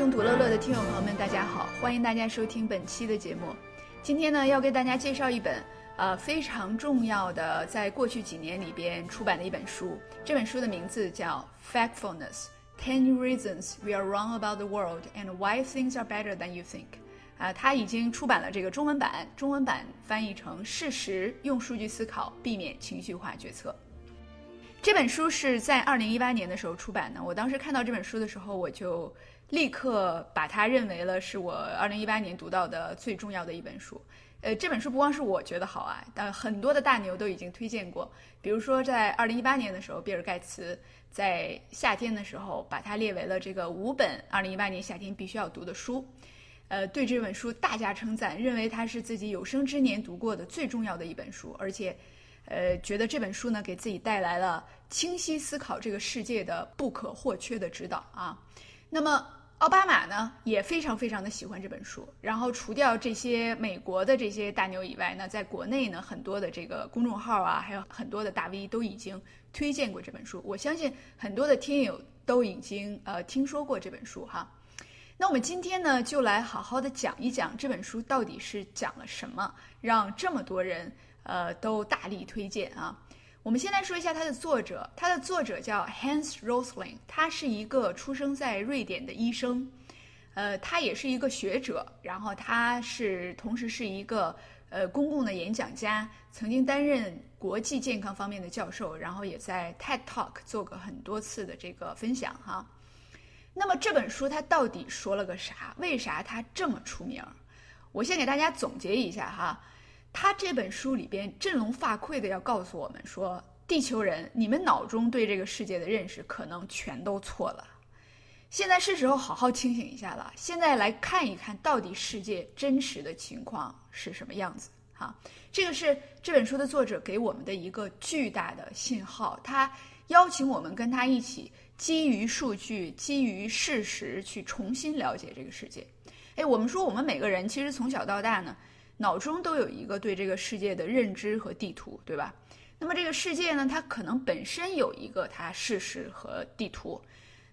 各位刀熊读乐乐的听友朋友们，大家好，欢迎大家收听本期的节目。今天呢，要给大家介绍一本呃非常重要的，在过去几年里边出版的一本书。这本书的名字叫《Factfulness: Ten Reasons We Are Wrong About the World and Why Things Are Better Than You Think》。啊，它已经出版了这个中文版，中文版翻译成《事实：用数据思考，避免情绪化决策》。这本书是在二零一八年的时候出版的。我当时看到这本书的时候，我就立刻把它认为了是我二零一八年读到的最重要的一本书。呃，这本书不光是我觉得好啊，但很多的大牛都已经推荐过。比如说，在二零一八年的时候，比尔盖茨在夏天的时候把它列为了这个五本二零一八年夏天必须要读的书。呃，对这本书大加称赞，认为它是自己有生之年读过的最重要的一本书，而且，呃，觉得这本书呢给自己带来了清晰思考这个世界的不可或缺的指导啊。那么，奥巴马呢也非常非常的喜欢这本书，然后除掉这些美国的这些大牛以外呢，在国内呢很多的这个公众号啊，还有很多的大 V 都已经推荐过这本书，我相信很多的听友都已经呃听说过这本书哈。那我们今天呢，就来好好的讲一讲这本书到底是讲了什么，让这么多人呃都大力推荐啊。我们先来说一下它的作者，它的作者叫 Hans Rosling，他是一个出生在瑞典的医生，呃，他也是一个学者，然后他是同时是一个呃公共的演讲家，曾经担任国际健康方面的教授，然后也在 TED Talk 做过很多次的这个分享哈。那么这本书它到底说了个啥？为啥它这么出名？我先给大家总结一下哈。他这本书里边振聋发聩的要告诉我们说，地球人，你们脑中对这个世界的认识可能全都错了。现在是时候好好清醒一下了。现在来看一看到底世界真实的情况是什么样子哈。这个是这本书的作者给我们的一个巨大的信号，他邀请我们跟他一起。基于数据，基于事实去重新了解这个世界。哎，我们说我们每个人其实从小到大呢，脑中都有一个对这个世界的认知和地图，对吧？那么这个世界呢，它可能本身有一个它事实和地图。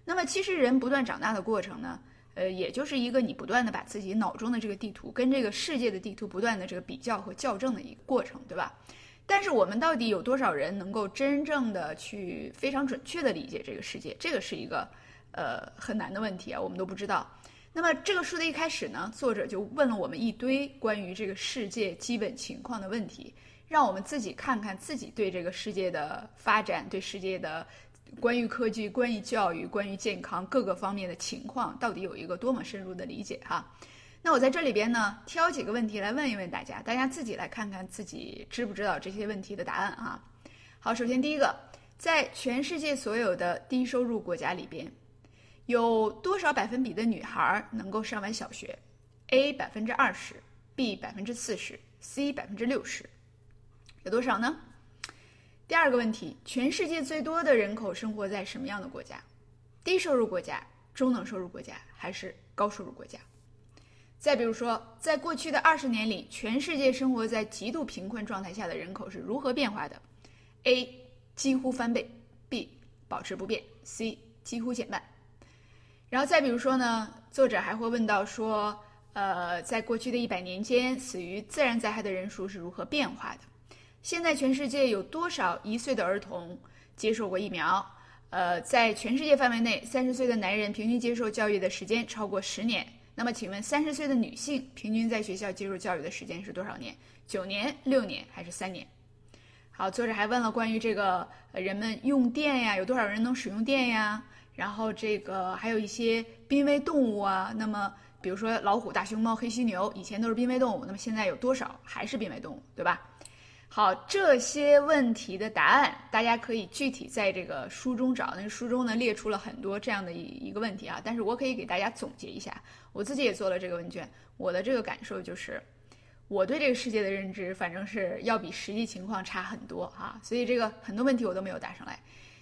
那么其实人不断长大的过程呢，呃，也就是一个你不断的把自己脑中的这个地图跟这个世界的地图不断的这个比较和校正的一个过程，对吧？但是我们到底有多少人能够真正的去非常准确的理解这个世界？这个是一个呃很难的问题啊，我们都不知道。那么这个书的一开始呢，作者就问了我们一堆关于这个世界基本情况的问题，让我们自己看看自己对这个世界的发展、对世界的关于科技、关于教育、关于健康各个方面的情况，到底有一个多么深入的理解哈。那我在这里边呢，挑几个问题来问一问大家，大家自己来看看自己知不知道这些问题的答案啊。好，首先第一个，在全世界所有的低收入国家里边，有多少百分比的女孩能够上完小学？A 百分之二十，B 百分之四十，C 百分之六十，有多少呢？第二个问题，全世界最多的人口生活在什么样的国家？低收入国家、中等收入国家还是高收入国家？再比如说，在过去的二十年里，全世界生活在极度贫困状态下的人口是如何变化的？A. 几乎翻倍；B. 保持不变；C 几乎减半。然后再比如说呢，作者还会问到说，呃，在过去的一百年间，死于自然灾害的人数是如何变化的？现在全世界有多少一岁的儿童接受过疫苗？呃，在全世界范围内，三十岁的男人平均接受教育的时间超过十年。那么，请问三十岁的女性平均在学校接受教育的时间是多少年？九年、六年还是三年？好，作者还问了关于这个人们用电呀，有多少人能使用电呀？然后这个还有一些濒危动物啊，那么比如说老虎、大熊猫、黑犀牛，以前都是濒危动物，那么现在有多少还是濒危动物，对吧？好，这些问题的答案，大家可以具体在这个书中找。那书中呢列出了很多这样的一一个问题啊，但是我可以给大家总结一下，我自己也做了这个问卷，我的这个感受就是，我对这个世界的认知，反正是要比实际情况差很多啊，所以这个很多问题我都没有答上来。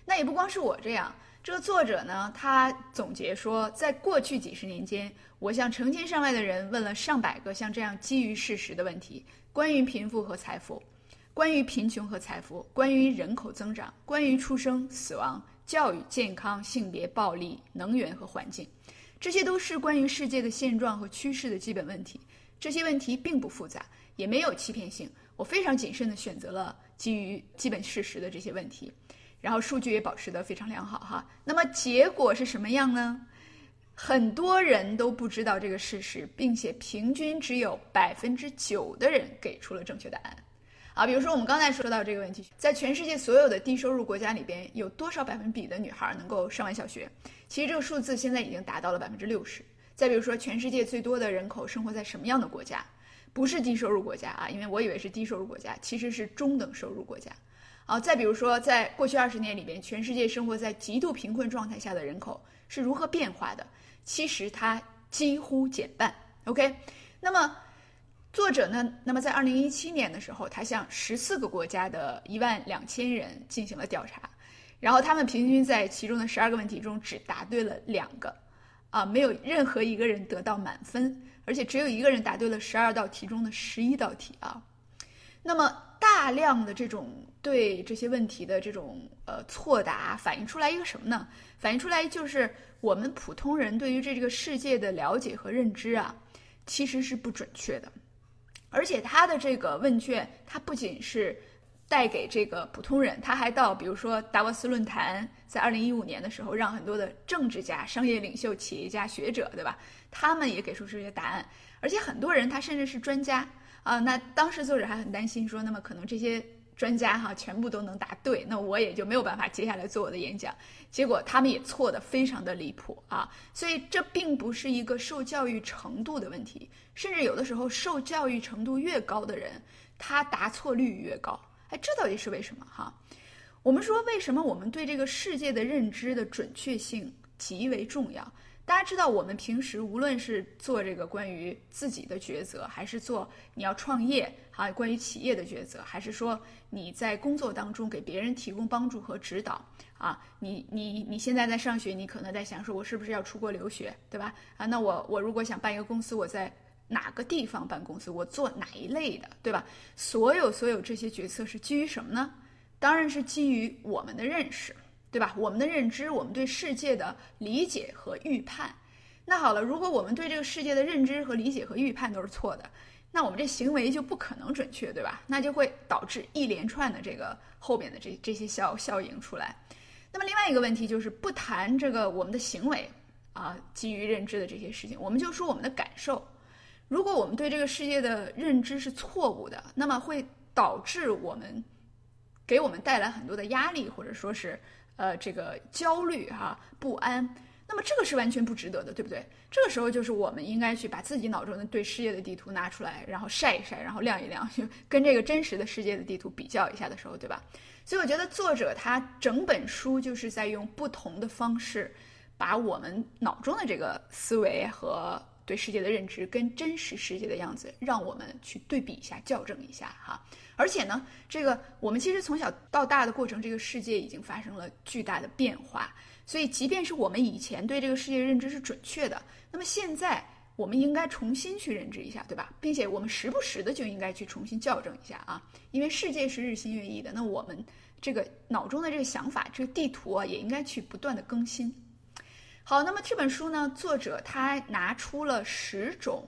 那也不光是我这样，这个作者呢，他总结说，在过去几十年间，我向成千上万的人问了上百个像这样基于事实的问题，关于贫富和财富。关于贫穷和财富，关于人口增长，关于出生、死亡、教育、健康、性别、暴力、能源和环境，这些都是关于世界的现状和趋势的基本问题。这些问题并不复杂，也没有欺骗性。我非常谨慎地选择了基于基本事实的这些问题，然后数据也保持得非常良好哈。那么结果是什么样呢？很多人都不知道这个事实，并且平均只有百分之九的人给出了正确答案。啊，比如说我们刚才说到这个问题，在全世界所有的低收入国家里边，有多少百分比的女孩能够上完小学？其实这个数字现在已经达到了百分之六十。再比如说，全世界最多的人口生活在什么样的国家？不是低收入国家啊，因为我以为是低收入国家，其实是中等收入国家。啊，再比如说，在过去二十年里边，全世界生活在极度贫困状态下的人口是如何变化的？其实它几乎减半。OK，那么。作者呢？那么在二零一七年的时候，他向十四个国家的一万两千人进行了调查，然后他们平均在其中的十二个问题中只答对了两个，啊，没有任何一个人得到满分，而且只有一个人答对了十二道题中的十一道题啊。那么大量的这种对这些问题的这种呃错答，反映出来一个什么呢？反映出来就是我们普通人对于这这个世界的了解和认知啊，其实是不准确的。而且他的这个问卷，它不仅是带给这个普通人，他还到比如说达沃斯论坛，在二零一五年的时候，让很多的政治家、商业领袖、企业家、学者，对吧？他们也给出这些答案。而且很多人他甚至是专家啊。那当时作者还很担心说，那么可能这些专家哈全部都能答对，那我也就没有办法接下来做我的演讲。结果他们也错的非常的离谱啊。所以这并不是一个受教育程度的问题。甚至有的时候，受教育程度越高的人，他答错率越高。哎，这到底是为什么？哈，我们说为什么我们对这个世界的认知的准确性极为重要？大家知道，我们平时无论是做这个关于自己的抉择，还是做你要创业啊，关于企业的抉择，还是说你在工作当中给别人提供帮助和指导啊，你你你现在在上学，你可能在想说，我是不是要出国留学，对吧？啊，那我我如果想办一个公司，我在哪个地方办公司？我做哪一类的，对吧？所有所有这些决策是基于什么呢？当然是基于我们的认识，对吧？我们的认知，我们对世界的理解和预判。那好了，如果我们对这个世界的认知和理解和预判都是错的，那我们这行为就不可能准确，对吧？那就会导致一连串的这个后边的这这些效效应出来。那么另外一个问题就是不谈这个我们的行为啊，基于认知的这些事情，我们就说我们的感受。如果我们对这个世界的认知是错误的，那么会导致我们给我们带来很多的压力，或者说是呃这个焦虑哈、不安。那么这个是完全不值得的，对不对？这个时候就是我们应该去把自己脑中的对世界的地图拿出来，然后晒一晒，然后晾一晾，就 跟这个真实的世界的地图比较一下的时候，对吧？所以我觉得作者他整本书就是在用不同的方式，把我们脑中的这个思维和对世界的认知跟真实世界的样子，让我们去对比一下、校正一下哈。而且呢，这个我们其实从小到大的过程，这个世界已经发生了巨大的变化。所以，即便是我们以前对这个世界认知是准确的，那么现在我们应该重新去认知一下，对吧？并且我们时不时的就应该去重新校正一下啊，因为世界是日新月异的。那我们这个脑中的这个想法，这个地图啊，也应该去不断的更新。好，那么这本书呢，作者他拿出了十种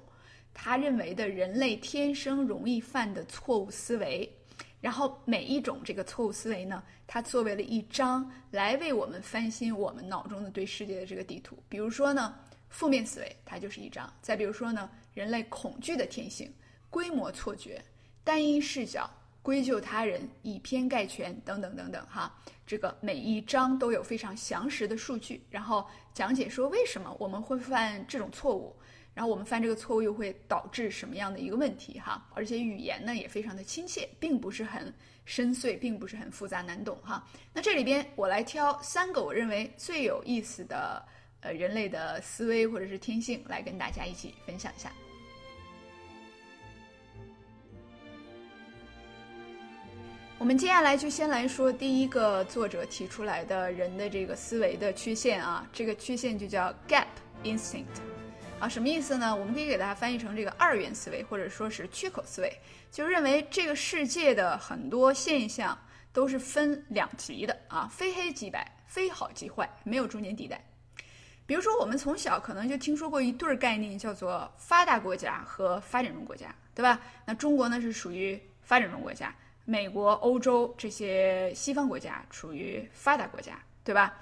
他认为的人类天生容易犯的错误思维，然后每一种这个错误思维呢，它作为了一章来为我们翻新我们脑中的对世界的这个地图。比如说呢，负面思维它就是一章；再比如说呢，人类恐惧的天性、规模错觉、单一视角。归咎他人、以偏概全等等等等，哈，这个每一章都有非常详实的数据，然后讲解说为什么我们会犯这种错误，然后我们犯这个错误又会导致什么样的一个问题，哈，而且语言呢也非常的亲切，并不是很深邃，并不是很复杂难懂，哈。那这里边我来挑三个我认为最有意思的呃人类的思维或者是天性来跟大家一起分享一下。我们接下来就先来说第一个作者提出来的人的这个思维的缺陷啊，这个缺陷就叫 gap instinct，啊，什么意思呢？我们可以给大家翻译成这个二元思维，或者说是缺口思维，就认为这个世界的很多现象都是分两极的啊，非黑即白，非好即坏，没有中间地带。比如说，我们从小可能就听说过一对儿概念，叫做发达国家和发展中国家，对吧？那中国呢是属于发展中国家。美国、欧洲这些西方国家处于发达国家，对吧？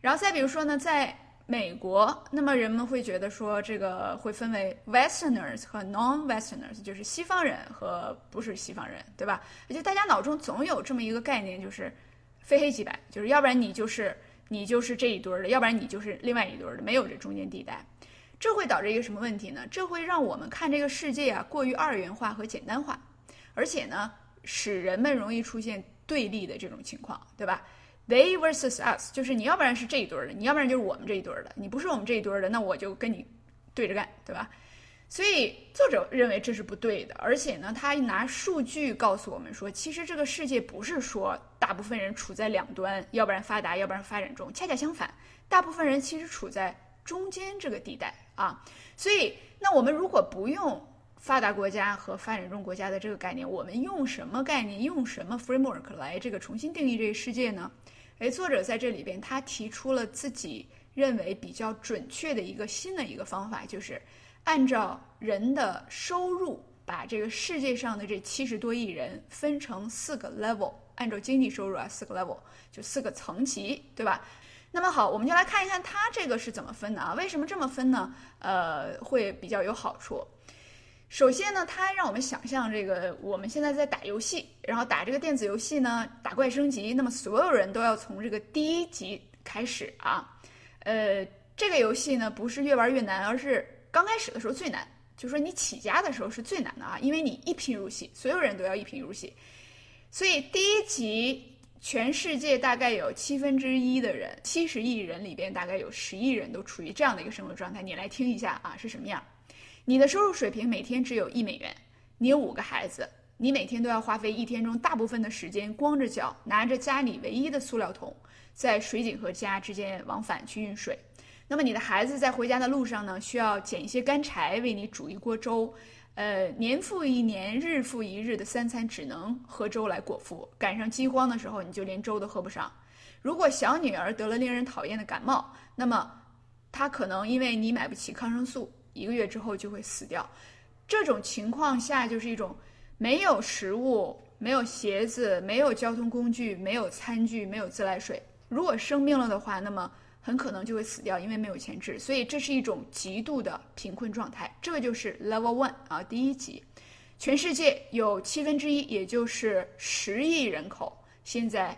然后再比如说呢，在美国，那么人们会觉得说，这个会分为 Westerners 和 Non-Westerners，就是西方人和不是西方人，对吧？也就大家脑中总有这么一个概念，就是非黑即白，就是要不然你就是你就是这一堆的，要不然你就是另外一堆的，没有这中间地带。这会导致一个什么问题呢？这会让我们看这个世界啊过于二元化和简单化，而且呢。使人们容易出现对立的这种情况，对吧？They versus us，就是你要不然是这一堆的，你要不然就是我们这一堆的。你不是我们这一堆的，那我就跟你对着干，对吧？所以作者认为这是不对的，而且呢，他拿数据告诉我们说，其实这个世界不是说大部分人处在两端，要不然发达，要不然发展中，恰恰相反，大部分人其实处在中间这个地带啊。所以，那我们如果不用。发达国家和发展中国家的这个概念，我们用什么概念，用什么 framework 来这个重新定义这个世界呢？诶，作者在这里边他提出了自己认为比较准确的一个新的一个方法，就是按照人的收入，把这个世界上的这七十多亿人分成四个 level，按照经济收入啊，四个 level 就四个层级，对吧？那么好，我们就来看一看他这个是怎么分的啊？为什么这么分呢？呃，会比较有好处。首先呢，它让我们想象这个我们现在在打游戏，然后打这个电子游戏呢，打怪升级，那么所有人都要从这个第一级开始啊。呃，这个游戏呢不是越玩越难，而是刚开始的时候最难，就说你起家的时候是最难的啊，因为你一贫如洗，所有人都要一贫如洗。所以第一级，全世界大概有七分之一的人，七十亿人里边大概有十亿人都处于这样的一个生活状态。你来听一下啊，是什么样？你的收入水平每天只有一美元，你有五个孩子，你每天都要花费一天中大部分的时间光着脚，拿着家里唯一的塑料桶，在水井和家之间往返去运水。那么你的孩子在回家的路上呢，需要捡一些干柴为你煮一锅粥。呃，年复一年，日复一日的三餐只能喝粥来果腹，赶上饥荒的时候，你就连粥都喝不上。如果小女儿得了令人讨厌的感冒，那么她可能因为你买不起抗生素。一个月之后就会死掉，这种情况下就是一种没有食物、没有鞋子、没有交通工具、没有餐具、没有自来水。如果生病了的话，那么很可能就会死掉，因为没有钱治。所以这是一种极度的贫困状态。这个就是 Level One 啊，第一级。全世界有七分之一，也就是十亿人口，现在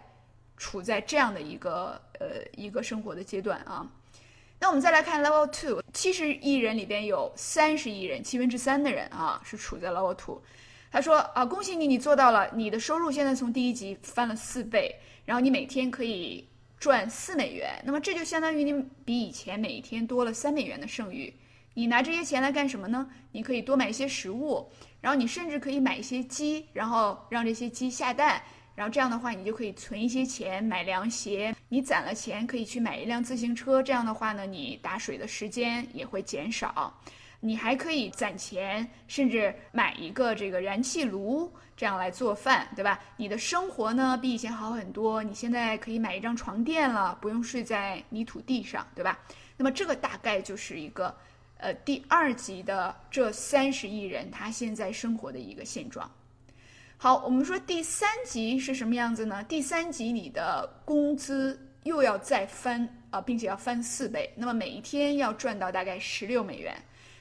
处在这样的一个呃一个生活的阶段啊。那我们再来看 Level Two，七十亿人里边有三十亿人，七分之三的人啊是处在 Level Two。他说啊，恭喜你，你做到了，你的收入现在从第一级翻了四倍，然后你每天可以赚四美元，那么这就相当于你比以前每一天多了三美元的剩余。你拿这些钱来干什么呢？你可以多买一些食物，然后你甚至可以买一些鸡，然后让这些鸡下蛋。然后这样的话，你就可以存一些钱买凉鞋。你攒了钱，可以去买一辆自行车。这样的话呢，你打水的时间也会减少。你还可以攒钱，甚至买一个这个燃气炉，这样来做饭，对吧？你的生活呢比以前好很多，你现在可以买一张床垫了，不用睡在泥土地上，对吧？那么这个大概就是一个，呃，第二级的这三十亿人他现在生活的一个现状。好，我们说第三级是什么样子呢？第三级你的工资又要再翻啊、并且要翻四倍，那么每一天要赚到大概十六美元。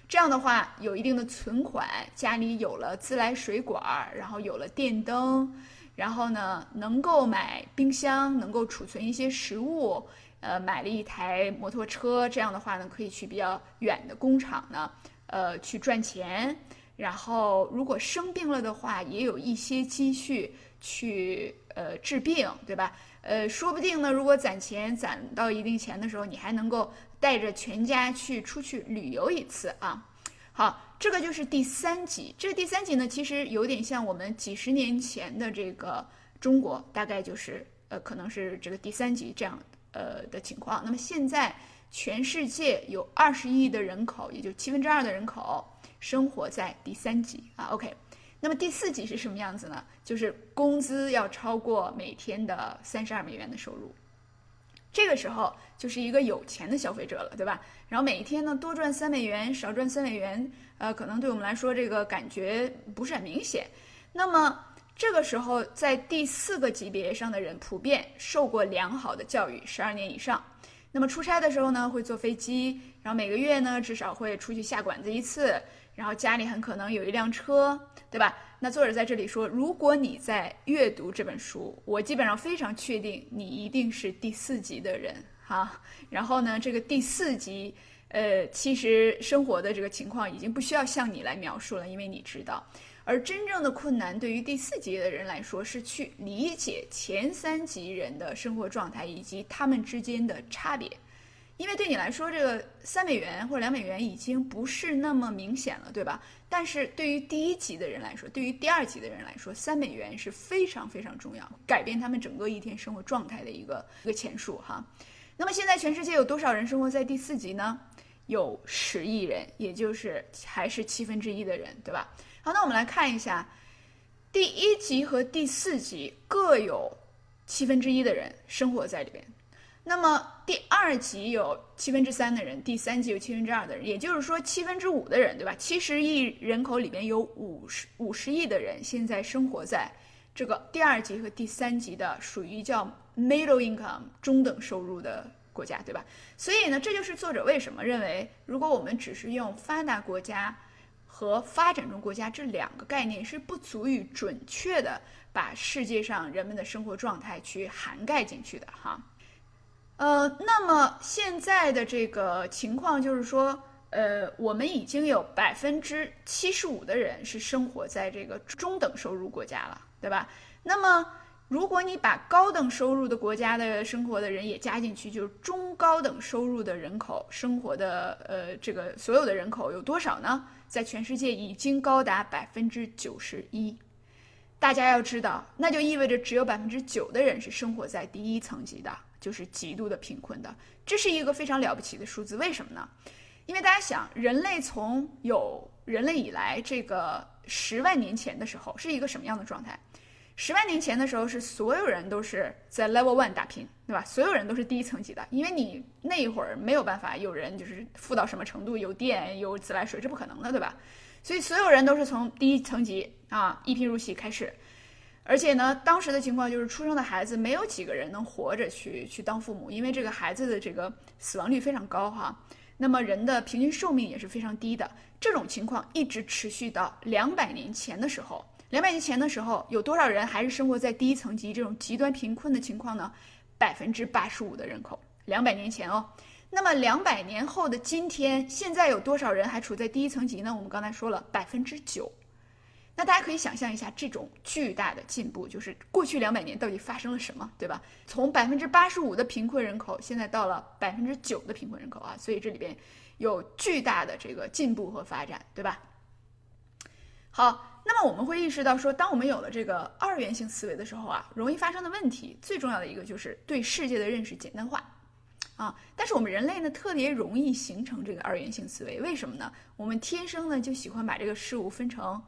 这样的话，有一定的存款，家里有了自来水管儿，然后有了电灯，然后呢，能够买冰箱，能够储存一些食物，呃，买了一台摩托车，这样的话呢，可以去比较远的工厂呢，呃，去赚钱。然后，如果生病了的话，也有一些积蓄去呃治病，对吧？呃，说不定呢，如果攒钱攒到一定钱的时候，你还能够带着全家去出去旅游一次啊。好，这个就是第三级。这个第三级呢，其实有点像我们几十年前的这个中国，大概就是呃，可能是这个第三级这样呃的情况。那么现在全世界有二十亿的人口，也就七分之二的人口生活在第三级啊。OK，那么第四级是什么样子呢？就是工资要超过每天的三十二美元的收入。这个时候就是一个有钱的消费者了，对吧？然后每一天呢多赚三美元，少赚三美元，呃，可能对我们来说这个感觉不是很明显。那么这个时候，在第四个级别上的人普遍受过良好的教育，十二年以上。那么出差的时候呢，会坐飞机，然后每个月呢至少会出去下馆子一次，然后家里很可能有一辆车，对吧？那作者在这里说，如果你在阅读这本书，我基本上非常确定你一定是第四级的人哈。然后呢，这个第四级，呃，其实生活的这个情况已经不需要向你来描述了，因为你知道。而真正的困难对于第四级的人来说，是去理解前三级人的生活状态以及他们之间的差别。因为对你来说，这个三美元或者两美元已经不是那么明显了，对吧？但是对于第一级的人来说，对于第二级的人来说，三美元是非常非常重要，改变他们整个一天生活状态的一个一个钱数哈。那么现在全世界有多少人生活在第四级呢？有十亿人，也就是还是七分之一的人，对吧？好，那我们来看一下，第一级和第四级各有七分之一的人生活在里边。那么第二级有七分之三的人，第三级有七分之二的人，也就是说七分之五的人，对吧？七十亿人口里边有五十五十亿的人现在生活在这个第二级和第三级的属于叫 middle income 中等收入的国家，对吧？所以呢，这就是作者为什么认为，如果我们只是用发达国家和发展中国家这两个概念，是不足以准确的把世界上人们的生活状态去涵盖进去的哈。呃，那么现在的这个情况就是说，呃，我们已经有百分之七十五的人是生活在这个中等收入国家了，对吧？那么如果你把高等收入的国家的生活的人也加进去，就是中高等收入的人口生活的呃这个所有的人口有多少呢？在全世界已经高达百分之九十一。大家要知道，那就意味着只有百分之九的人是生活在第一层级的，就是极度的贫困的。这是一个非常了不起的数字，为什么呢？因为大家想，人类从有人类以来，这个十万年前的时候是一个什么样的状态？十万年前的时候是所有人都是在 level one 打拼，对吧？所有人都是第一层级的，因为你那一会儿没有办法有人就是富到什么程度，有电有自来水，这不可能的，对吧？所以所有人都是从第一层级啊一贫如洗开始，而且呢，当时的情况就是出生的孩子没有几个人能活着去去当父母，因为这个孩子的这个死亡率非常高哈。那么人的平均寿命也是非常低的，这种情况一直持续到两百年前的时候。两百年前的时候，有多少人还是生活在第一层级这种极端贫困的情况呢？百分之八十五的人口，两百年前哦。那么两百年后的今天，现在有多少人还处在第一层级呢？我们刚才说了百分之九。那大家可以想象一下，这种巨大的进步，就是过去两百年到底发生了什么，对吧？从百分之八十五的贫困人口，现在到了百分之九的贫困人口啊，所以这里边有巨大的这个进步和发展，对吧？好，那么我们会意识到说，当我们有了这个二元性思维的时候啊，容易发生的问题，最重要的一个就是对世界的认识简单化。啊。但是我们人类呢，特别容易形成这个二元性思维，为什么呢？我们天生呢就喜欢把这个事物分成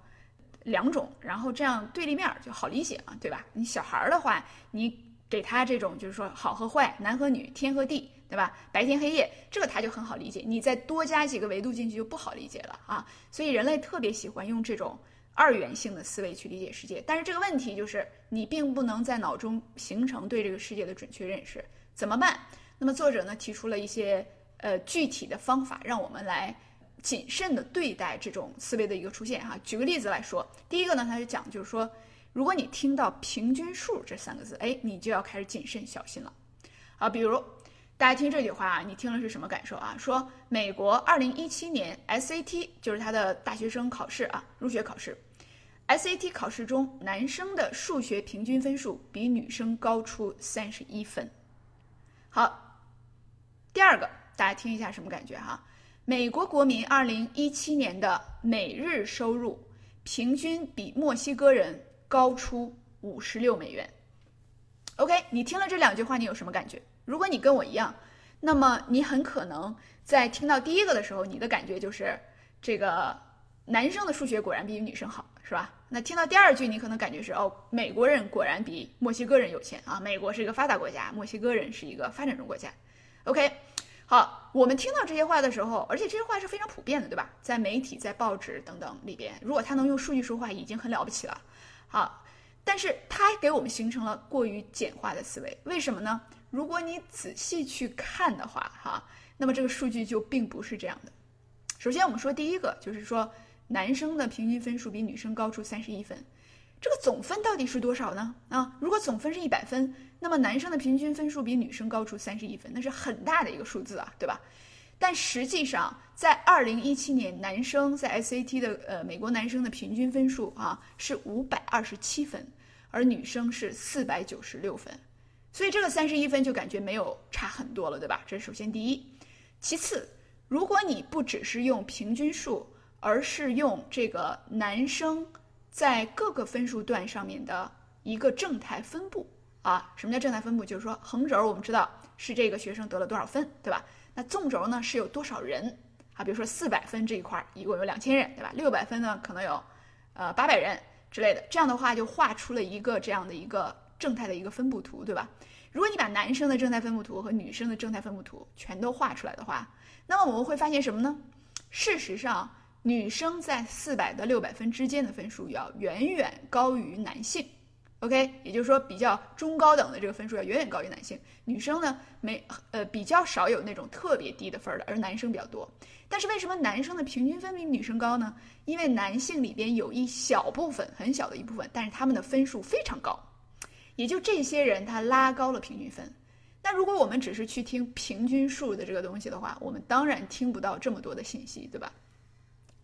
两种，然后这样对立面就好理解嘛，对吧？你小孩儿的话，你给他这种就是说好和坏、男和女、天和地，对吧？白天黑夜，这个他就很好理解。你再多加几个维度进去就不好理解了啊。所以人类特别喜欢用这种二元性的思维去理解世界。但是这个问题就是你并不能在脑中形成对这个世界的准确认识，怎么办？那么作者呢提出了一些呃具体的方法，让我们来谨慎的对待这种思维的一个出现哈。举个例子来说，第一个呢，他就讲就是说。如果你听到平均数这三个字，哎，你就要开始谨慎小心了。啊，比如大家听这句话啊，你听了是什么感受啊？说美国二零一七年 SAT 就是他的大学生考试啊，入学考试，SAT 考试中男生的数学平均分数比女生高出三十一分。好，第二个大家听一下什么感觉哈？美国国民二零一七年的每日收入平均比墨西哥人。高出五十六美元。OK，你听了这两句话，你有什么感觉？如果你跟我一样，那么你很可能在听到第一个的时候，你的感觉就是这个男生的数学果然比女生好，是吧？那听到第二句，你可能感觉是哦，美国人果然比墨西哥人有钱啊！美国是一个发达国家，墨西哥人是一个发展中国家。OK，好，我们听到这些话的时候，而且这些话是非常普遍的，对吧？在媒体、在报纸等等里边，如果他能用数据说话，已经很了不起了。好，但是它给我们形成了过于简化的思维，为什么呢？如果你仔细去看的话，哈，那么这个数据就并不是这样的。首先，我们说第一个，就是说男生的平均分数比女生高出三十一分，这个总分到底是多少呢？啊，如果总分是一百分，那么男生的平均分数比女生高出三十一分，那是很大的一个数字啊，对吧？但实际上，在二零一七年，男生在 SAT 的呃美国男生的平均分数啊是五百二十七分，而女生是四百九十六分，所以这个三十一分就感觉没有差很多了，对吧？这是首先第一。其次，如果你不只是用平均数，而是用这个男生在各个分数段上面的一个正态分布啊，什么叫正态分布？就是说横轴我们知道是这个学生得了多少分，对吧？那纵轴呢是有多少人啊？比如说四百分这一块儿一共有两千人，对吧？六百分呢可能有，呃八百人之类的。这样的话就画出了一个这样的一个正态的一个分布图，对吧？如果你把男生的正态分布图和女生的正态分布图全都画出来的话，那么我们会发现什么呢？事实上，女生在四百到六百分之间的分数要远远高于男性。OK，也就是说，比较中高等的这个分数要远远高于男性。女生呢，没呃比较少有那种特别低的分儿的，而男生比较多。但是为什么男生的平均分比女生高呢？因为男性里边有一小部分很小的一部分，但是他们的分数非常高，也就这些人他拉高了平均分。那如果我们只是去听平均数的这个东西的话，我们当然听不到这么多的信息，对吧？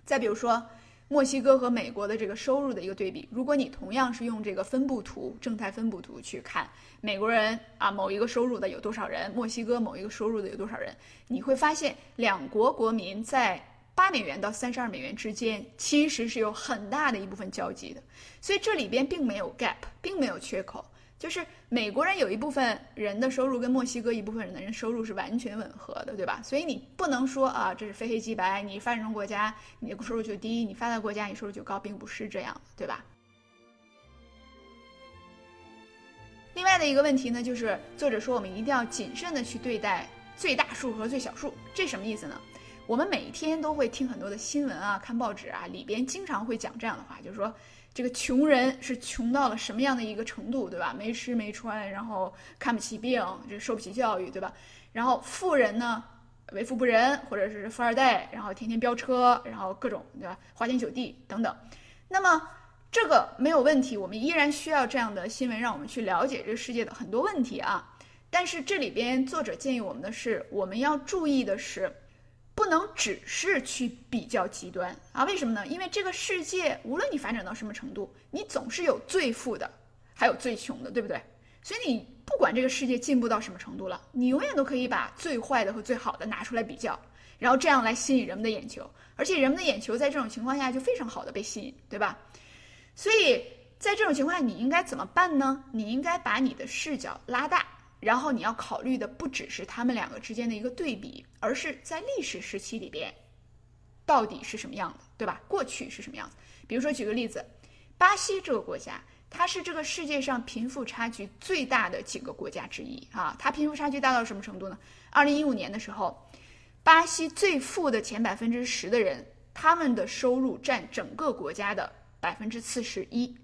再比如说。墨西哥和美国的这个收入的一个对比，如果你同样是用这个分布图、正态分布图去看美国人啊某一个收入的有多少人，墨西哥某一个收入的有多少人，你会发现两国国民在八美元到三十二美元之间其实是有很大的一部分交集的，所以这里边并没有 gap，并没有缺口。就是美国人有一部分人的收入跟墨西哥一部分人的人收入是完全吻合的，对吧？所以你不能说啊，这是非黑即白，你发展中国家你的收入就低，你发达国家你收入就高，并不是这样，对吧？另外的一个问题呢，就是作者说我们一定要谨慎的去对待最大数和最小数，这什么意思呢？我们每天都会听很多的新闻啊，看报纸啊，里边经常会讲这样的话，就是说。这个穷人是穷到了什么样的一个程度，对吧？没吃没穿，然后看不起病，这受不起教育，对吧？然后富人呢，为富不仁，或者是富二代，然后天天飙车，然后各种对吧？花天酒地等等。那么这个没有问题，我们依然需要这样的新闻，让我们去了解这个世界的很多问题啊。但是这里边作者建议我们的是，我们要注意的是。不能只是去比较极端啊？为什么呢？因为这个世界无论你发展到什么程度，你总是有最富的，还有最穷的，对不对？所以你不管这个世界进步到什么程度了，你永远都可以把最坏的和最好的拿出来比较，然后这样来吸引人们的眼球，而且人们的眼球在这种情况下就非常好的被吸引，对吧？所以在这种情况下，你应该怎么办呢？你应该把你的视角拉大然后你要考虑的不只是他们两个之间的一个对比，而是在历史时期里边到底是什么样的，对吧？过去是什么样子？比如说举个例子，巴西这个国家，它是这个世界上贫富差距最大的几个国家之一啊。它贫富差距大到什么程度呢？二零一五年的时候，巴西最富的前百分之十的人，他们的收入占整个国家的百分之四十一。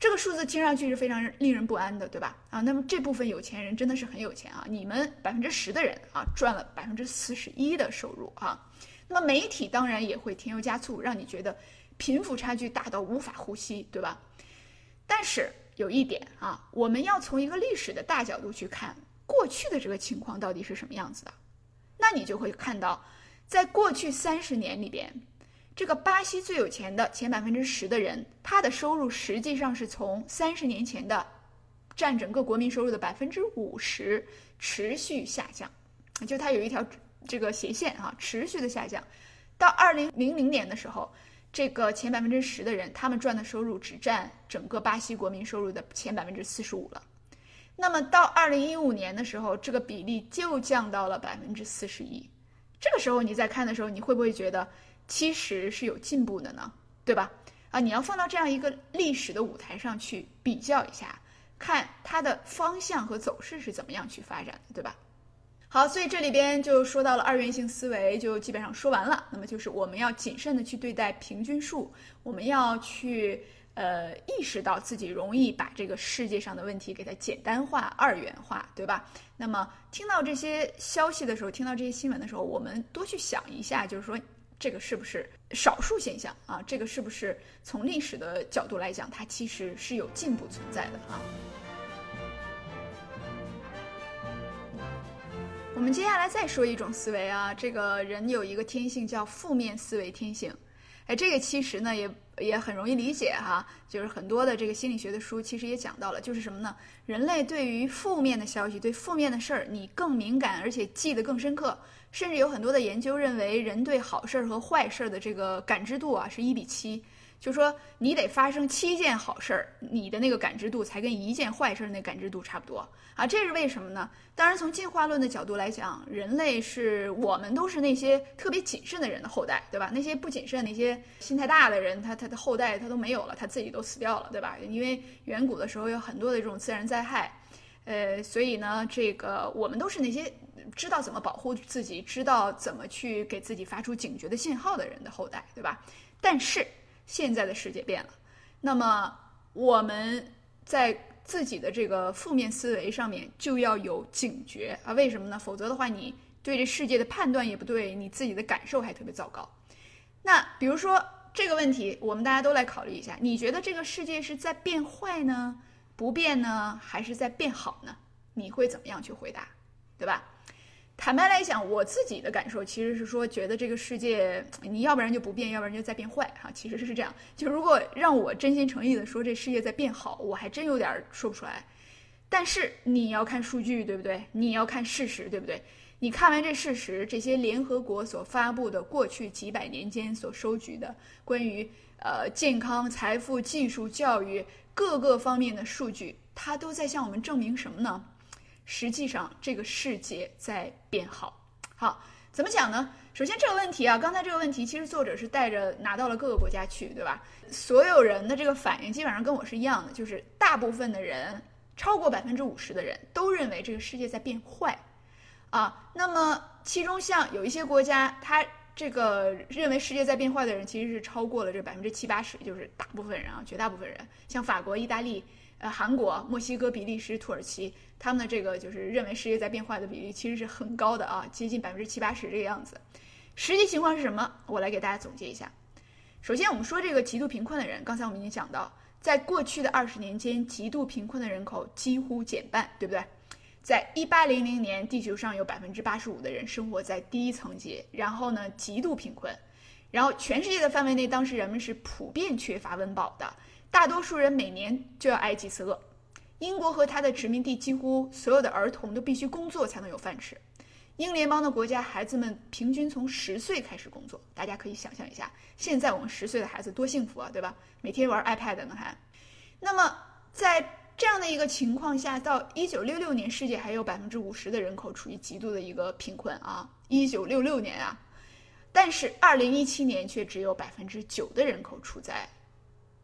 这个数字听上去是非常令人不安的，对吧？啊，那么这部分有钱人真的是很有钱啊！你们百分之十的人啊，赚了百分之四十一的收入啊。那么媒体当然也会添油加醋，让你觉得贫富差距大到无法呼吸，对吧？但是有一点啊，我们要从一个历史的大角度去看过去的这个情况到底是什么样子的，那你就会看到，在过去三十年里边。这个巴西最有钱的前百分之十的人，他的收入实际上是从三十年前的占整个国民收入的百分之五十持续下降，就它有一条这个斜线啊，持续的下降。到二零零零年的时候，这个前百分之十的人，他们赚的收入只占整个巴西国民收入的前百分之四十五了。那么到二零一五年的时候，这个比例就降到了百分之四十一。这个时候你在看的时候，你会不会觉得？其实是有进步的呢，对吧？啊，你要放到这样一个历史的舞台上去比较一下，看它的方向和走势是怎么样去发展的，对吧？好，所以这里边就说到了二元性思维，就基本上说完了。那么就是我们要谨慎的去对待平均数，我们要去呃意识到自己容易把这个世界上的问题给它简单化、二元化，对吧？那么听到这些消息的时候，听到这些新闻的时候，我们多去想一下，就是说。这个是不是少数现象啊？这个是不是从历史的角度来讲，它其实是有进步存在的啊？我们接下来再说一种思维啊，这个人有一个天性叫负面思维天性，哎，这个其实呢也也很容易理解哈，就是很多的这个心理学的书其实也讲到了，就是什么呢？人类对于负面的消息、对负面的事儿，你更敏感，而且记得更深刻。甚至有很多的研究认为，人对好事儿和坏事儿的这个感知度啊是一比七，就说你得发生七件好事儿，你的那个感知度才跟一件坏事儿那感知度差不多啊。这是为什么呢？当然，从进化论的角度来讲，人类是我们都是那些特别谨慎的人的后代，对吧？那些不谨慎、那些心太大的人，他他的后代他都没有了，他自己都死掉了，对吧？因为远古的时候有很多的这种自然灾害，呃，所以呢，这个我们都是那些。知道怎么保护自己，知道怎么去给自己发出警觉的信号的人的后代，对吧？但是现在的世界变了，那么我们在自己的这个负面思维上面就要有警觉啊！为什么呢？否则的话，你对这世界的判断也不对，你自己的感受还特别糟糕。那比如说这个问题，我们大家都来考虑一下：你觉得这个世界是在变坏呢，不变呢，还是在变好呢？你会怎么样去回答，对吧？坦白来讲，我自己的感受其实是说，觉得这个世界，你要不然就不变，要不然就在变坏哈。其实是这样，就如果让我真心诚意的说这世界在变好，我还真有点说不出来。但是你要看数据，对不对？你要看事实，对不对？你看完这事实，这些联合国所发布的过去几百年间所收集的关于呃健康、财富、技术、教育各个方面的数据，它都在向我们证明什么呢？实际上，这个世界在变好。好，怎么讲呢？首先，这个问题啊，刚才这个问题，其实作者是带着拿到了各个国家去，对吧？所有人的这个反应基本上跟我是一样的，就是大部分的人，超过百分之五十的人都认为这个世界在变坏。啊，那么其中像有一些国家，他这个认为世界在变坏的人，其实是超过了这百分之七八十，就是大部分人啊，绝大部分人，像法国、意大利。呃，韩国、墨西哥、比利时、土耳其，他们的这个就是认为世界在变坏的比例其实是很高的啊，接近百分之七八十这个样子。实际情况是什么？我来给大家总结一下。首先，我们说这个极度贫困的人，刚才我们已经讲到，在过去的二十年间，极度贫困的人口几乎减半，对不对？在一八零零年，地球上有百分之八十五的人生活在第一层级，然后呢，极度贫困，然后全世界的范围内，当时人们是普遍缺乏温饱的。大多数人每年就要挨几次饿。英国和它的殖民地几乎所有的儿童都必须工作才能有饭吃。英联邦的国家，孩子们平均从十岁开始工作。大家可以想象一下，现在我们十岁的孩子多幸福啊，对吧？每天玩 iPad 呢还。那么在这样的一个情况下，到一九六六年，世界还有百分之五十的人口处于极度的一个贫困啊！一九六六年啊，但是二零一七年却只有百分之九的人口处在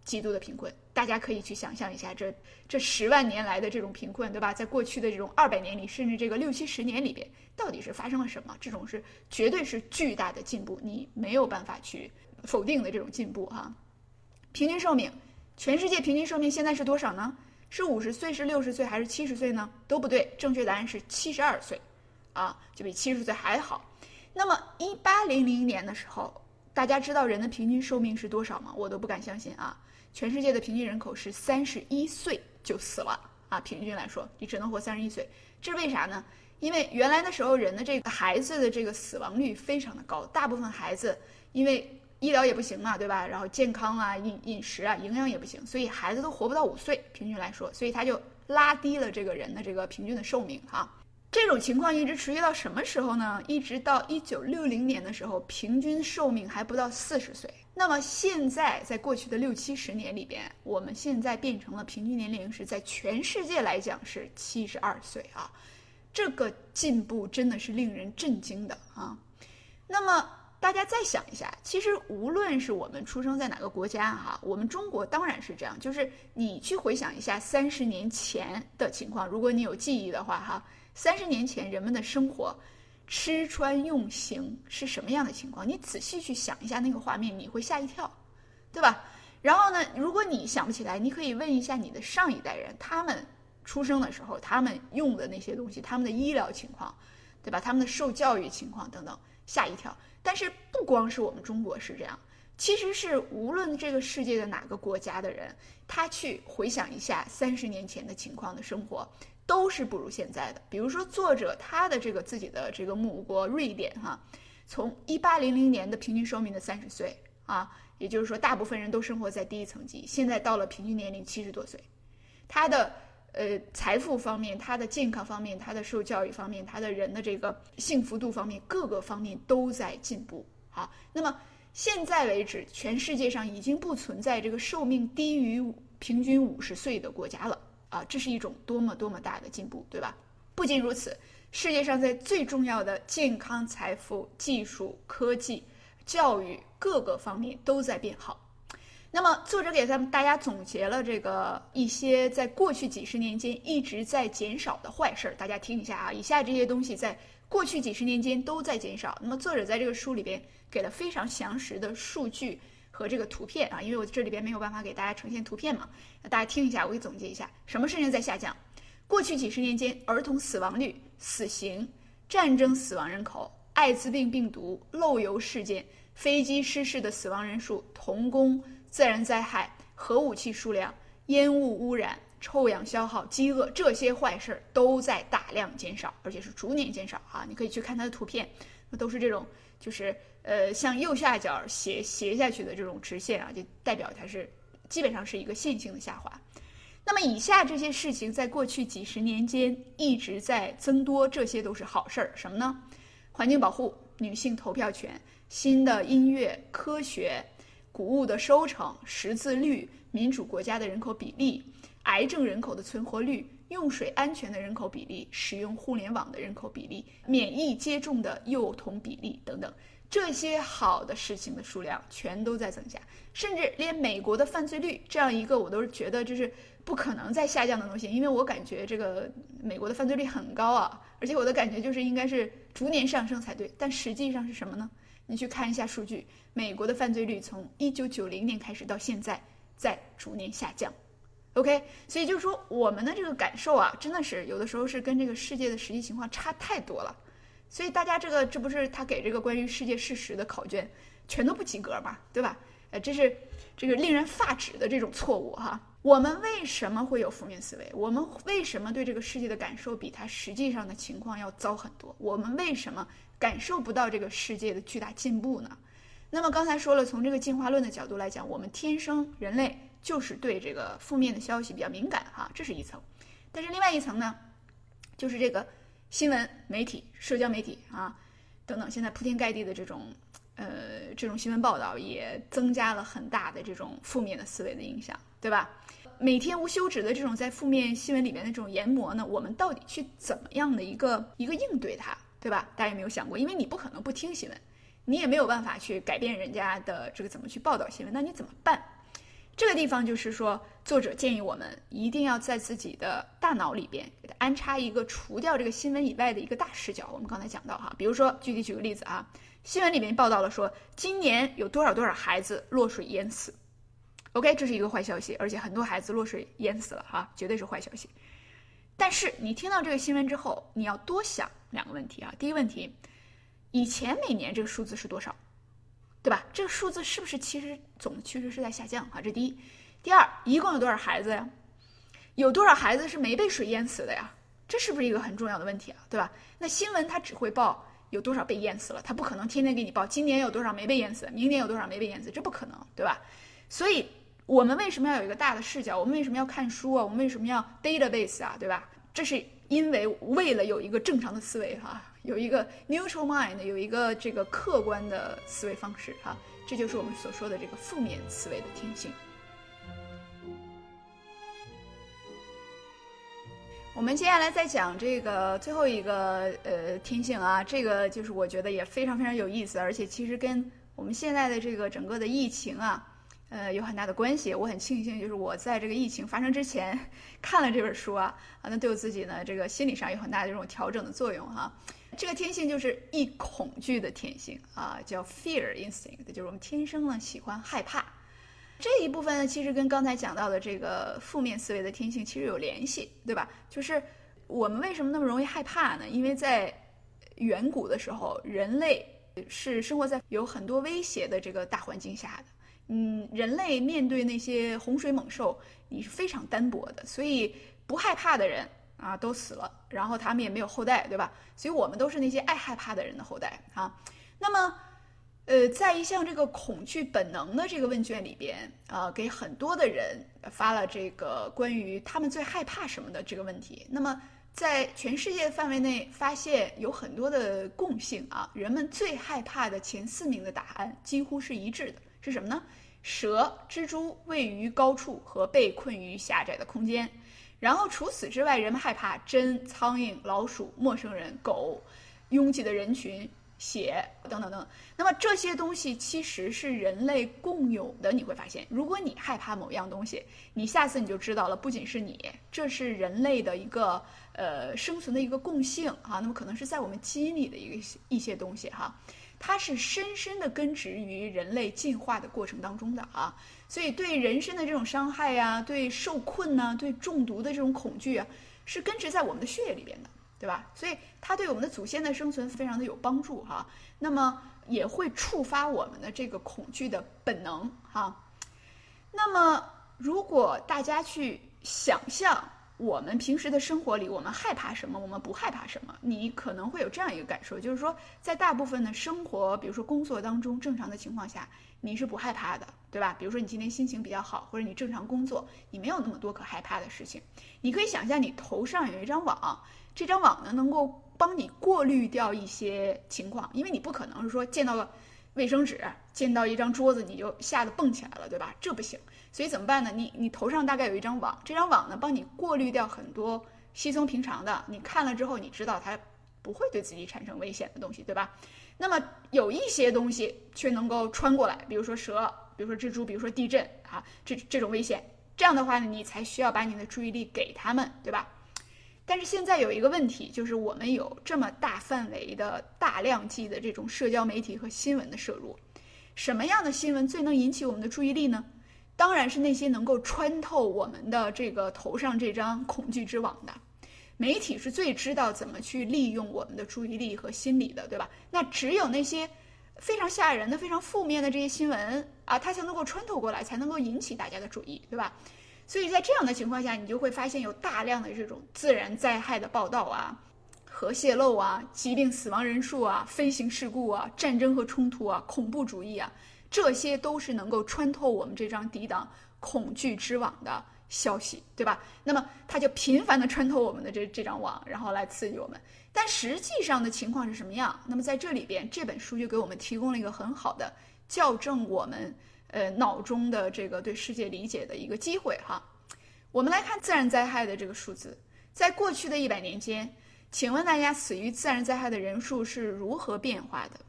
极度的贫困。大家可以去想象一下这，这十万年来的这种贫困，对吧？在过去的这种二百年里，甚至这个六七十年里边，到底是发生了什么？这种是绝对是巨大的进步，你没有办法去否定的这种进步哈、平均寿命，全世界平均寿命现在是多少呢？是五十岁，是六十岁，还是七十岁呢？都不对，正确答案是七十二岁，啊，就比七十岁还好。那么一八零零年的时候，大家知道人的平均寿命是多少吗？我都不敢相信啊！全世界的平均人口是三十一岁就死了啊，平均来说，你只能活三十一岁，这是为啥呢？因为原来的时候人的这个孩子的这个死亡率非常的高，大部分孩子因为医疗也不行嘛，对吧？然后健康啊、饮饮食啊、营养也不行，所以孩子都活不到五岁，平均来说，所以他就拉低了这个人的这个平均的寿命哈。这种情况一直持续到什么时候呢？一直到一九六零年的时候，平均寿命还不到四十岁。那么现在，在过去的六七十年里边，我们现在变成了平均年龄是在全世界来讲是七十二岁啊，这个进步真的是令人震惊的啊。那么大家再想一下，其实无论是我们出生在哪个国家哈，我们中国当然是这样，就是你去回想一下三十年前的情况，如果你有记忆的话哈，三十年前人们的生活。吃穿用行是什么样的情况？你仔细去想一下那个画面，你会吓一跳，对吧？然后呢，如果你想不起来，你可以问一下你的上一代人，他们出生的时候，他们用的那些东西，他们的医疗情况，对吧？他们的受教育情况等等，吓一跳。但是不光是我们中国是这样，其实是无论这个世界的哪个国家的人，他去回想一下三十年前的情况的生活。都是不如现在的。比如说，作者他的这个自己的这个母国瑞典哈，从一八零零年的平均寿命的三十岁啊，也就是说，大部分人都生活在第一层级，现在到了平均年龄七十多岁，他的呃财富方面、他的健康方面、他的受教育方面、他的人的这个幸福度方面，各个方面都在进步。好，那么现在为止，全世界上已经不存在这个寿命低于平均五十岁的国家了。啊，这是一种多么多么大的进步，对吧？不仅如此，世界上在最重要的健康、财富、技术、科技、教育各个方面都在变好。那么，作者给咱们大家总结了这个一些在过去几十年间一直在减少的坏事儿，大家听一下啊。以下这些东西在过去几十年间都在减少。那么，作者在这个书里边给了非常详实的数据。和这个图片啊，因为我这里边没有办法给大家呈现图片嘛，那大家听一下，我给总结一下，什么事情在下降？过去几十年间，儿童死亡率、死刑、战争死亡人口、艾滋病病毒、漏油事件、飞机失事的死亡人数、童工、自然灾害、核武器数量、烟雾污染、臭氧消耗、饥饿这些坏事儿都在大量减少，而且是逐年减少啊！你可以去看它的图片，那都是这种。就是呃，向右下角斜斜下去的这种直线啊，就代表它是基本上是一个线性的下滑。那么以下这些事情在过去几十年间一直在增多，这些都是好事儿。什么呢？环境保护、女性投票权、新的音乐、科学、谷物的收成、识字率、民主国家的人口比例、癌症人口的存活率。用水安全的人口比例、使用互联网的人口比例、免疫接种的幼童比例等等，这些好的事情的数量全都在增加，甚至连美国的犯罪率这样一个我都是觉得就是不可能再下降的东西，因为我感觉这个美国的犯罪率很高啊，而且我的感觉就是应该是逐年上升才对，但实际上是什么呢？你去看一下数据，美国的犯罪率从一九九零年开始到现在在逐年下降。OK，所以就是说，我们的这个感受啊，真的是有的时候是跟这个世界的实际情况差太多了。所以大家这个这不是他给这个关于世界事实的考卷全都不及格嘛，对吧？呃，这是这个令人发指的这种错误哈。我们为什么会有负面思维？我们为什么对这个世界的感受比它实际上的情况要糟很多？我们为什么感受不到这个世界的巨大进步呢？那么刚才说了，从这个进化论的角度来讲，我们天生人类。就是对这个负面的消息比较敏感哈，这是一层。但是另外一层呢，就是这个新闻媒体、社交媒体啊等等，现在铺天盖地的这种呃这种新闻报道，也增加了很大的这种负面的思维的影响，对吧？每天无休止的这种在负面新闻里面的这种研磨呢，我们到底去怎么样的一个一个应对它，对吧？大家有没有想过？因为你不可能不听新闻，你也没有办法去改变人家的这个怎么去报道新闻，那你怎么办？这个地方就是说，作者建议我们一定要在自己的大脑里边给它安插一个除掉这个新闻以外的一个大视角。我们刚才讲到哈，比如说具体举个例子啊，新闻里面报道了说今年有多少多少孩子落水淹死，OK，这是一个坏消息，而且很多孩子落水淹死了哈，绝对是坏消息。但是你听到这个新闻之后，你要多想两个问题啊。第一问题，以前每年这个数字是多少？对吧？这个数字是不是其实总的趋势是在下降啊？这第一，第二，一共有多少孩子呀？有多少孩子是没被水淹死的呀？这是不是一个很重要的问题啊？对吧？那新闻它只会报有多少被淹死了，它不可能天天给你报今年有多少没被淹死，明年有多少没被淹死，这不可能，对吧？所以我们为什么要有一个大的视角？我们为什么要看书啊？我们为什么要 database 啊？对吧？这是因为为了有一个正常的思维哈。有一个 neutral mind，有一个这个客观的思维方式哈，这就是我们所说的这个负面思维的天性。我们接下来再讲这个最后一个呃天性啊，这个就是我觉得也非常非常有意思，而且其实跟我们现在的这个整个的疫情啊，呃有很大的关系。我很庆幸，就是我在这个疫情发生之前看了这本书啊，啊，那对我自己呢这个心理上有很大的这种调整的作用哈。这个天性就是易恐惧的天性啊，叫 fear instinct，就是我们天生呢喜欢害怕。这一部分呢，其实跟刚才讲到的这个负面思维的天性其实有联系，对吧？就是我们为什么那么容易害怕呢？因为在远古的时候，人类是生活在有很多威胁的这个大环境下的。嗯，人类面对那些洪水猛兽，你是非常单薄的，所以不害怕的人。啊，都死了，然后他们也没有后代，对吧？所以我们都是那些爱害怕的人的后代啊。那么，呃，在一项这个恐惧本能的这个问卷里边，啊，给很多的人发了这个关于他们最害怕什么的这个问题。那么，在全世界范围内发现有很多的共性啊，人们最害怕的前四名的答案几乎是一致的，是什么呢？蛇、蜘蛛、位于高处和被困于狭窄的空间。然后除此之外，人们害怕针、苍蝇、老鼠、陌生人、狗、拥挤的人群、血等等等。那么这些东西其实是人类共有的。你会发现，如果你害怕某样东西，你下次你就知道了，不仅是你，这是人类的一个呃生存的一个共性啊。那么可能是在我们基因里的一个一些东西哈，它是深深的根植于人类进化的过程当中的啊。所以，对人身的这种伤害呀，对受困呐，对中毒的这种恐惧啊，是根植在我们的血液里边的，对吧？所以，它对我们的祖先的生存非常的有帮助哈。那么，也会触发我们的这个恐惧的本能哈。那么，如果大家去想象我们平时的生活里，我们害怕什么，我们不害怕什么，你可能会有这样一个感受，就是说，在大部分的生活，比如说工作当中，正常的情况下，你是不害怕的。对吧？比如说你今天心情比较好，或者你正常工作，你没有那么多可害怕的事情。你可以想象你头上有一张网，这张网呢能够帮你过滤掉一些情况，因为你不可能是说见到了卫生纸，见到一张桌子你就吓得蹦起来了，对吧？这不行。所以怎么办呢？你你头上大概有一张网，这张网呢帮你过滤掉很多稀松平常的，你看了之后你知道它不会对自己产生危险的东西，对吧？那么有一些东西却能够穿过来，比如说蛇。比如说蜘蛛，比如说地震啊，这这种危险，这样的话呢，你才需要把你的注意力给他们，对吧？但是现在有一个问题，就是我们有这么大范围的大量级的这种社交媒体和新闻的摄入，什么样的新闻最能引起我们的注意力呢？当然是那些能够穿透我们的这个头上这张恐惧之网的。媒体是最知道怎么去利用我们的注意力和心理的，对吧？那只有那些。非常吓人的、非常负面的这些新闻啊，它才能够穿透过来，才能够引起大家的注意，对吧？所以在这样的情况下，你就会发现有大量的这种自然灾害的报道啊、核泄漏啊、疾病死亡人数啊、飞行事故啊、战争和冲突啊、恐怖主义啊，这些都是能够穿透我们这张抵挡恐惧之网的消息，对吧？那么它就频繁的穿透我们的这这张网，然后来刺激我们。但实际上的情况是什么样？那么在这里边，这本书就给我们提供了一个很好的校正我们呃脑中的这个对世界理解的一个机会哈。我们来看自然灾害的这个数字，在过去的一百年间，请问大家死于自然灾害的人数是如何变化的？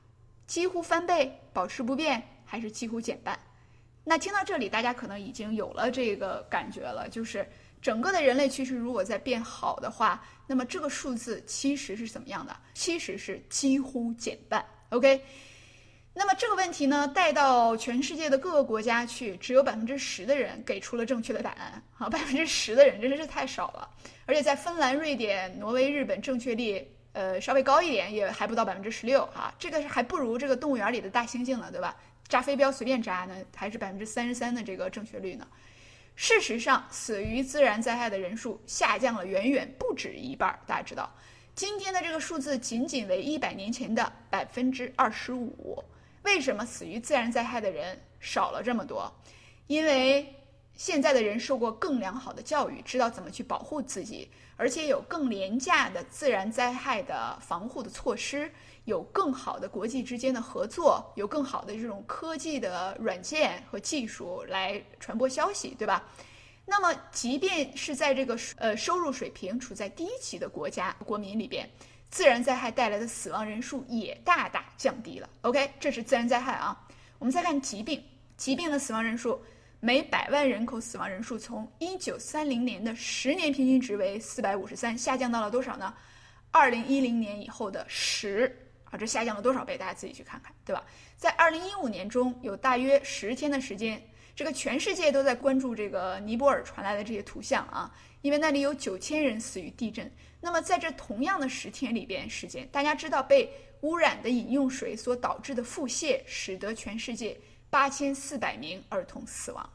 几乎翻倍、保持不变，还是几乎减半？那听到这里，大家可能已经有了这个感觉了，就是整个的人类趋势如果在变好的话，那么这个数字其实是怎么样的？其实是几乎减半。OK。那么这个问题呢，带到全世界的各个国家去，只有百分之十的人给出了正确的答案。好，百分之十的人真的是太少了。而且在芬兰、瑞典、挪威、日本，正确率呃稍微高一点，也还不到百分之十六啊。这个是还不如这个动物园里的大猩猩呢，对吧？扎飞镖随便扎呢，还是百分之三十三的这个正确率呢。事实上，死于自然灾害的人数下降了远远不止一半。大家知道，今天的这个数字仅仅为一百年前的百分之二十五。为什么死于自然灾害的人少了这么多？因为现在的人受过更良好的教育，知道怎么去保护自己，而且有更廉价的自然灾害的防护的措施，有更好的国际之间的合作，有更好的这种科技的软件和技术来传播消息，对吧？那么，即便是在这个呃收入水平处在低级的国家国民里边。自然灾害带来的死亡人数也大大降低了。OK，这是自然灾害啊。我们再看疾病，疾病的死亡人数，每百万人口死亡人数从一九三零年的十年平均值为四百五十三，下降到了多少呢？二零一零年以后的十啊，这下降了多少倍？大家自己去看看，对吧？在二零一五年中有大约十天的时间，这个全世界都在关注这个尼泊尔传来的这些图像啊，因为那里有九千人死于地震。那么在这同样的十天里边时间，大家知道被污染的饮用水所导致的腹泻，使得全世界八千四百名儿童死亡。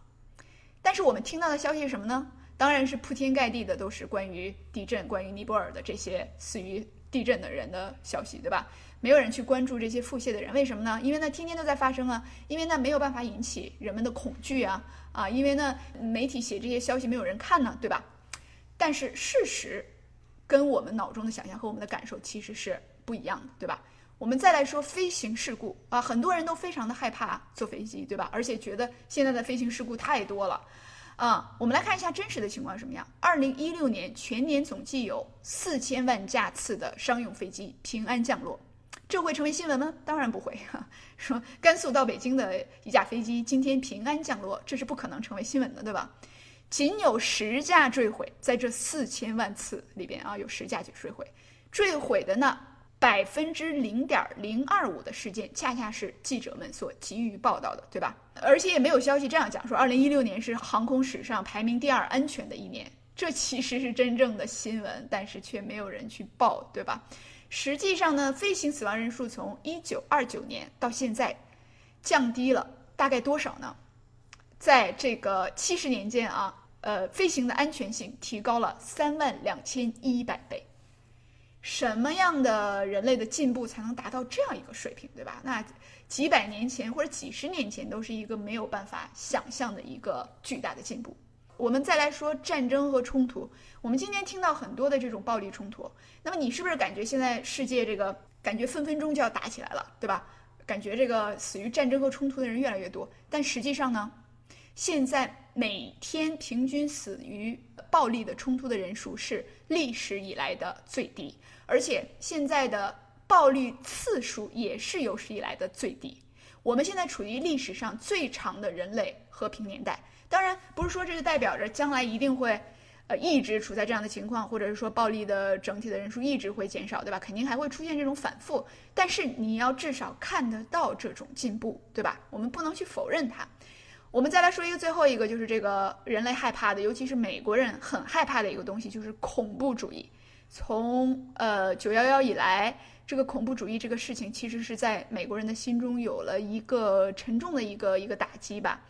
但是我们听到的消息是什么呢？当然是铺天盖地的都是关于地震、关于尼泊尔的这些死于地震的人的消息，对吧？没有人去关注这些腹泻的人，为什么呢？因为那天天都在发生啊，因为那没有办法引起人们的恐惧啊啊，因为呢媒体写这些消息没有人看呢，对吧？但是事实。跟我们脑中的想象和我们的感受其实是不一样的，对吧？我们再来说飞行事故啊，很多人都非常的害怕坐飞机，对吧？而且觉得现在的飞行事故太多了，啊，我们来看一下真实的情况什么样。二零一六年全年总计有四千万架次的商用飞机平安降落，这会成为新闻吗？当然不会。哈 说甘肃到北京的一架飞机今天平安降落，这是不可能成为新闻的，对吧？仅有十架坠毁，在这四千万次里边啊，有十架就坠毁。坠毁的呢，百分之零点零二五的事件，恰恰是记者们所急于报道的，对吧？而且也没有消息这样讲说，二零一六年是航空史上排名第二安全的一年。这其实是真正的新闻，但是却没有人去报，对吧？实际上呢，飞行死亡人数从一九二九年到现在，降低了大概多少呢？在这个七十年间啊。呃，飞行的安全性提高了三万两千一百倍。什么样的人类的进步才能达到这样一个水平，对吧？那几百年前或者几十年前都是一个没有办法想象的一个巨大的进步。我们再来说战争和冲突，我们今天听到很多的这种暴力冲突，那么你是不是感觉现在世界这个感觉分分钟就要打起来了，对吧？感觉这个死于战争和冲突的人越来越多，但实际上呢？现在每天平均死于暴力的冲突的人数是历史以来的最低，而且现在的暴力次数也是有史以来的最低。我们现在处于历史上最长的人类和平年代。当然，不是说这就代表着将来一定会，呃，一直处在这样的情况，或者是说暴力的整体的人数一直会减少，对吧？肯定还会出现这种反复。但是你要至少看得到这种进步，对吧？我们不能去否认它。我们再来说一个最后一个，就是这个人类害怕的，尤其是美国人很害怕的一个东西，就是恐怖主义。从呃九幺幺以来，这个恐怖主义这个事情，其实是在美国人的心中有了一个沉重的一个一个打击吧。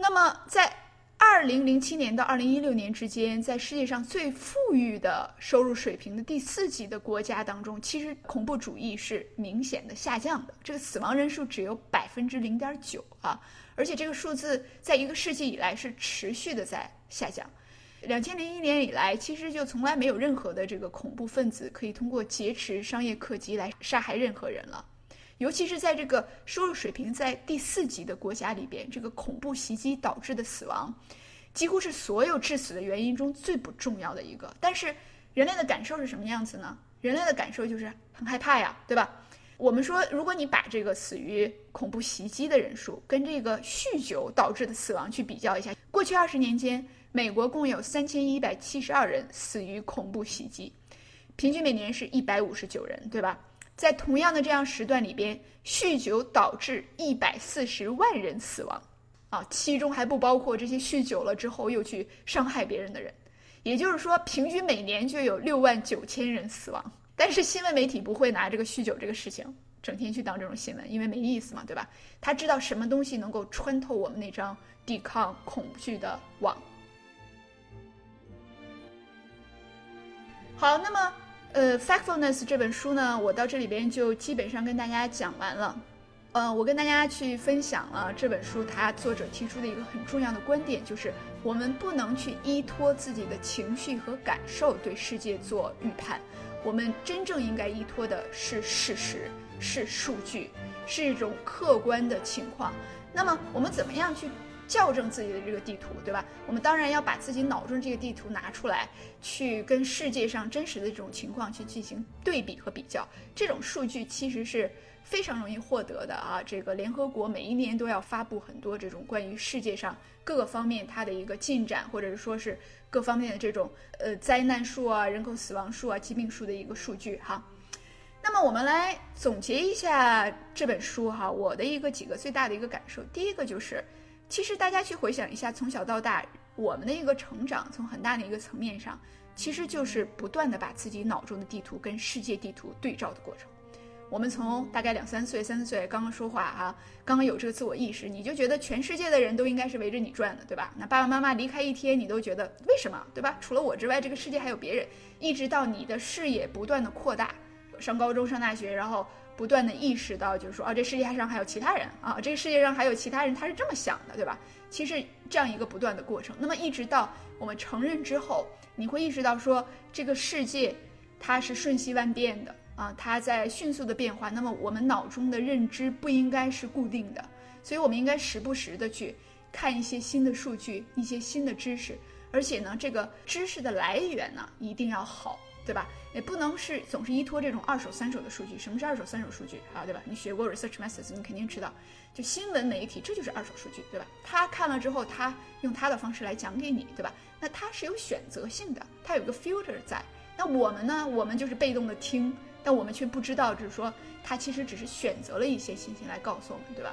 那么在二零零七年到二零一六年之间，在世界上最富裕的收入水平的第四级的国家当中，其实恐怖主义是明显的下降的，这个死亡人数只有百分之零点九啊。而且这个数字在一个世纪以来是持续的在下降，两千零一年以来，其实就从来没有任何的这个恐怖分子可以通过劫持商业客机来杀害任何人了。尤其是在这个收入水平在第四级的国家里边，这个恐怖袭击导致的死亡，几乎是所有致死的原因中最不重要的一个。但是人类的感受是什么样子呢？人类的感受就是很害怕呀，对吧？我们说，如果你把这个死于恐怖袭击的人数跟这个酗酒导致的死亡去比较一下，过去二十年间，美国共有三千一百七十二人死于恐怖袭击，平均每年是一百五十九人，对吧？在同样的这样时段里边，酗酒导致一百四十万人死亡，啊，其中还不包括这些酗酒了之后又去伤害别人的人，也就是说，平均每年就有六万九千人死亡。但是新闻媒体不会拿这个酗酒这个事情整天去当这种新闻，因为没意思嘛，对吧？他知道什么东西能够穿透我们那张抵抗恐惧的网。好，那么呃，《Factfulness》这本书呢，我到这里边就基本上跟大家讲完了。呃，我跟大家去分享了这本书，它作者提出的一个很重要的观点，就是我们不能去依托自己的情绪和感受对世界做预判。我们真正应该依托的是事实，是数据，是一种客观的情况。那么我们怎么样去校正自己的这个地图，对吧？我们当然要把自己脑中这个地图拿出来，去跟世界上真实的这种情况去进行对比和比较。这种数据其实是非常容易获得的啊！这个联合国每一年都要发布很多这种关于世界上各个方面它的一个进展，或者是说是各方面的这种呃灾难数啊、人口死亡数啊、疾病数的一个数据哈。那么我们来总结一下这本书哈，我的一个几个最大的一个感受，第一个就是，其实大家去回想一下，从小到大我们的一个成长，从很大的一个层面上，其实就是不断的把自己脑中的地图跟世界地图对照的过程。我们从大概两三岁、三四岁刚刚说话哈、刚刚有这个自我意识，你就觉得全世界的人都应该是围着你转的，对吧？那爸爸妈妈离开一天，你都觉得为什么，对吧？除了我之外，这个世界还有别人。一直到你的视野不断的扩大，上高中、上大学，然后不断的意识到，就是说，啊，这世界上还有其他人啊，这个世界上还有其他人，他是这么想的，对吧？其实这样一个不断的过程，那么一直到我们承认之后，你会意识到说，这个世界它是瞬息万变的啊，它在迅速的变化。那么我们脑中的认知不应该是固定的，所以我们应该时不时的去看一些新的数据，一些新的知识，而且呢，这个知识的来源呢一定要好。对吧？也不能是总是依托这种二手、三手的数据。什么是二手、三手数据啊？对吧？你学过 research methods，你肯定知道，就新闻媒体这就是二手数据，对吧？他看了之后，他用他的方式来讲给你，对吧？那他是有选择性的，他有个 filter 在。那我们呢？我们就是被动的听，但我们却不知道，就是说他其实只是选择了一些信息来告诉我们，对吧？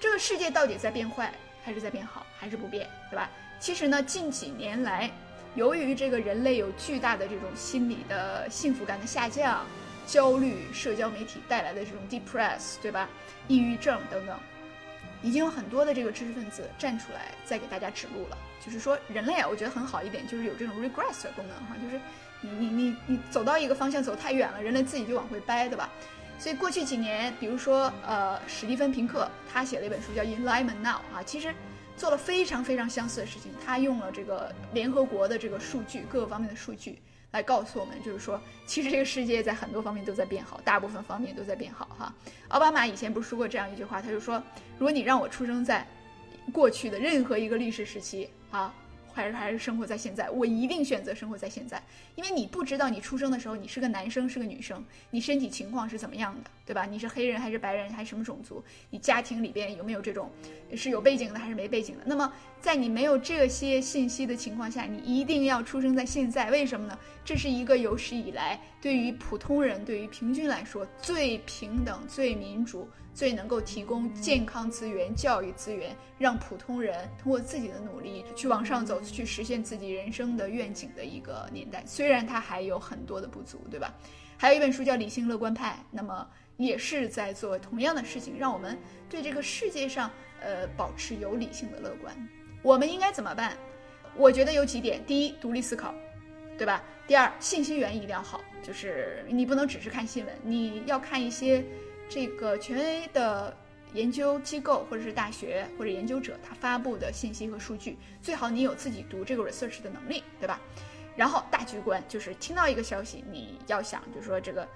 这个世界到底在变坏，还是在变好，还是不变，对吧？其实呢，近几年来。由于这个人类有巨大的这种心理的幸福感的下降、焦虑、社交媒体带来的这种 depress，对吧？抑郁症等等，已经有很多的这个知识分子站出来，在给大家指路了。就是说，人类啊，我觉得很好一点，就是有这种 regress 的功能哈，就是你你你你走到一个方向走太远了，人类自己就往回掰，对吧？所以过去几年，比如说呃，史蒂芬平克他写了一本书叫《Enlightenment Now》啊，其实。做了非常非常相似的事情，他用了这个联合国的这个数据，各个方面的数据来告诉我们，就是说，其实这个世界在很多方面都在变好，大部分方面都在变好哈。奥巴马以前不是说过这样一句话，他就说，如果你让我出生在过去的任何一个历史时期啊。还是还是生活在现在，我一定选择生活在现在，因为你不知道你出生的时候你是个男生是个女生，你身体情况是怎么样的，对吧？你是黑人还是白人还是什么种族？你家庭里边有没有这种是有背景的还是没背景的？那么在你没有这些信息的情况下，你一定要出生在现在，为什么呢？这是一个有史以来对于普通人对于平均来说最平等、最民主。最能够提供健康资源、教育资源，让普通人通过自己的努力去往上走，去实现自己人生的愿景的一个年代。虽然它还有很多的不足，对吧？还有一本书叫《理性乐观派》，那么也是在做同样的事情，让我们对这个世界上呃保持有理性的乐观。我们应该怎么办？我觉得有几点：第一，独立思考，对吧？第二，信息源一定要好，就是你不能只是看新闻，你要看一些。这个权威的研究机构或者是大学或者研究者他发布的信息和数据，最好你有自己读这个 research 的能力，对吧？然后大局观就是听到一个消息，你要想，就是说这个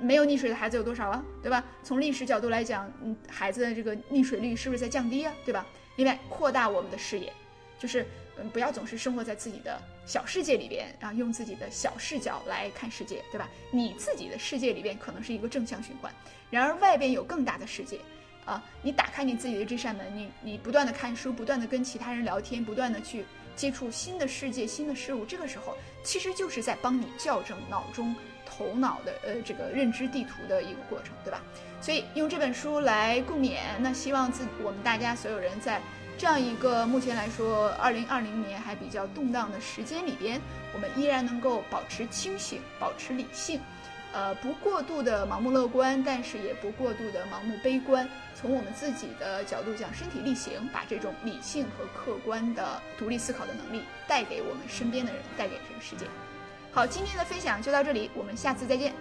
没有溺水的孩子有多少啊，对吧？从历史角度来讲，嗯，孩子的这个溺水率是不是在降低啊，对吧？另外，扩大我们的视野。就是嗯，不要总是生活在自己的小世界里边，然后用自己的小视角来看世界，对吧？你自己的世界里边可能是一个正向循环，然而外边有更大的世界。啊，你打开你自己的这扇门，你你不断的看书，不断的跟其他人聊天，不断的去接触新的世界、新的事物，这个时候其实就是在帮你校正脑中头脑的呃这个认知地图的一个过程，对吧？所以用这本书来共勉，那希望自我们大家所有人在这样一个目前来说二零二零年还比较动荡的时间里边，我们依然能够保持清醒，保持理性。呃，不过度的盲目乐观，但是也不过度的盲目悲观。从我们自己的角度讲，身体力行，把这种理性和客观的独立思考的能力带给我们身边的人，带给这个世界。好，今天的分享就到这里，我们下次再见。